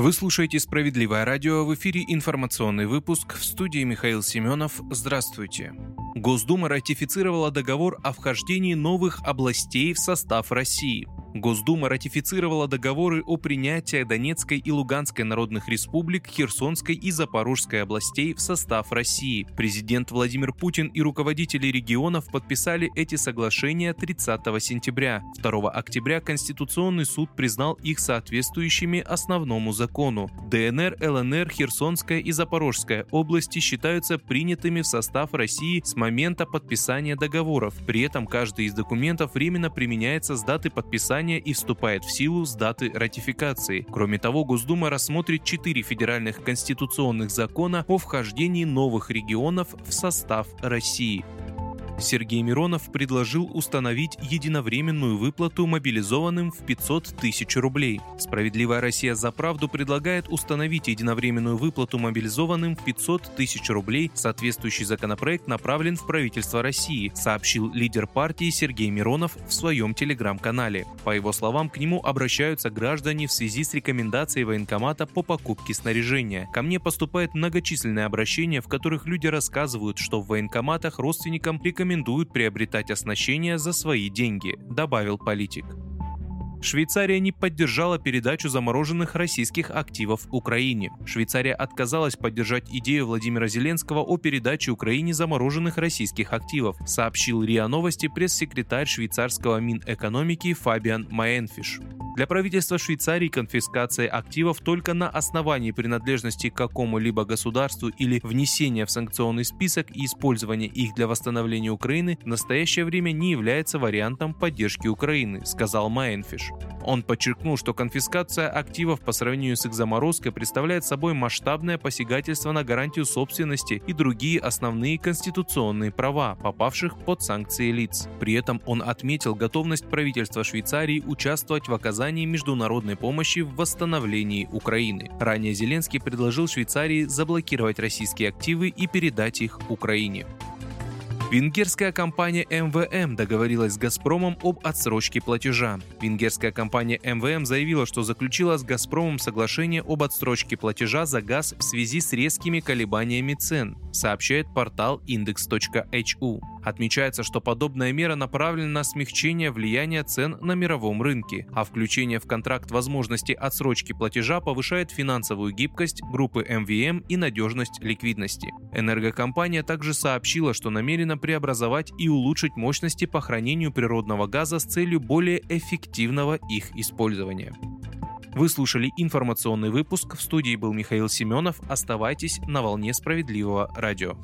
Вы слушаете «Справедливое радио» в эфире информационный выпуск в студии Михаил Семенов. Здравствуйте. Госдума ратифицировала договор о вхождении новых областей в состав России. Госдума ратифицировала договоры о принятии Донецкой и Луганской народных республик, Херсонской и Запорожской областей в состав России. Президент Владимир Путин и руководители регионов подписали эти соглашения 30 сентября. 2 октября Конституционный суд признал их соответствующими основному закону. ДНР, ЛНР, Херсонская и Запорожская области считаются принятыми в состав России с момента подписания договоров. При этом каждый из документов временно применяется с даты подписания подписания и вступает в силу с даты ратификации. Кроме того, Госдума рассмотрит четыре федеральных конституционных закона о вхождении новых регионов в состав России. Сергей Миронов предложил установить единовременную выплату мобилизованным в 500 тысяч рублей. Справедливая Россия за правду предлагает установить единовременную выплату мобилизованным в 500 тысяч рублей. Соответствующий законопроект направлен в правительство России, сообщил лидер партии Сергей Миронов в своем телеграм-канале. По его словам, к нему обращаются граждане в связи с рекомендацией военкомата по покупке снаряжения. Ко мне поступает многочисленные обращения, в которых люди рассказывают, что в военкоматах родственникам рекомендуют рекомендуют приобретать оснащение за свои деньги, добавил политик. Швейцария не поддержала передачу замороженных российских активов Украине. Швейцария отказалась поддержать идею Владимира Зеленского о передаче Украине замороженных российских активов, сообщил РИА Новости пресс-секретарь швейцарского Минэкономики Фабиан Майенфиш. Для правительства Швейцарии конфискация активов только на основании принадлежности к какому-либо государству или внесения в санкционный список и использования их для восстановления Украины в настоящее время не является вариантом поддержки Украины, сказал Майенфиш. Он подчеркнул, что конфискация активов по сравнению с их заморозкой представляет собой масштабное посягательство на гарантию собственности и другие основные конституционные права, попавших под санкции лиц. При этом он отметил готовность правительства Швейцарии участвовать в оказании международной помощи в восстановлении Украины. Ранее Зеленский предложил Швейцарии заблокировать российские активы и передать их Украине. Венгерская компания МВМ договорилась с «Газпромом» об отсрочке платежа. Венгерская компания МВМ заявила, что заключила с «Газпромом» соглашение об отсрочке платежа за газ в связи с резкими колебаниями цен, сообщает портал index.hu. Отмечается, что подобная мера направлена на смягчение влияния цен на мировом рынке, а включение в контракт возможности отсрочки платежа повышает финансовую гибкость группы МВМ и надежность ликвидности. Энергокомпания также сообщила, что намерена преобразовать и улучшить мощности по хранению природного газа с целью более эффективного их использования. Вы слушали информационный выпуск. В студии был Михаил Семенов. Оставайтесь на волне справедливого радио.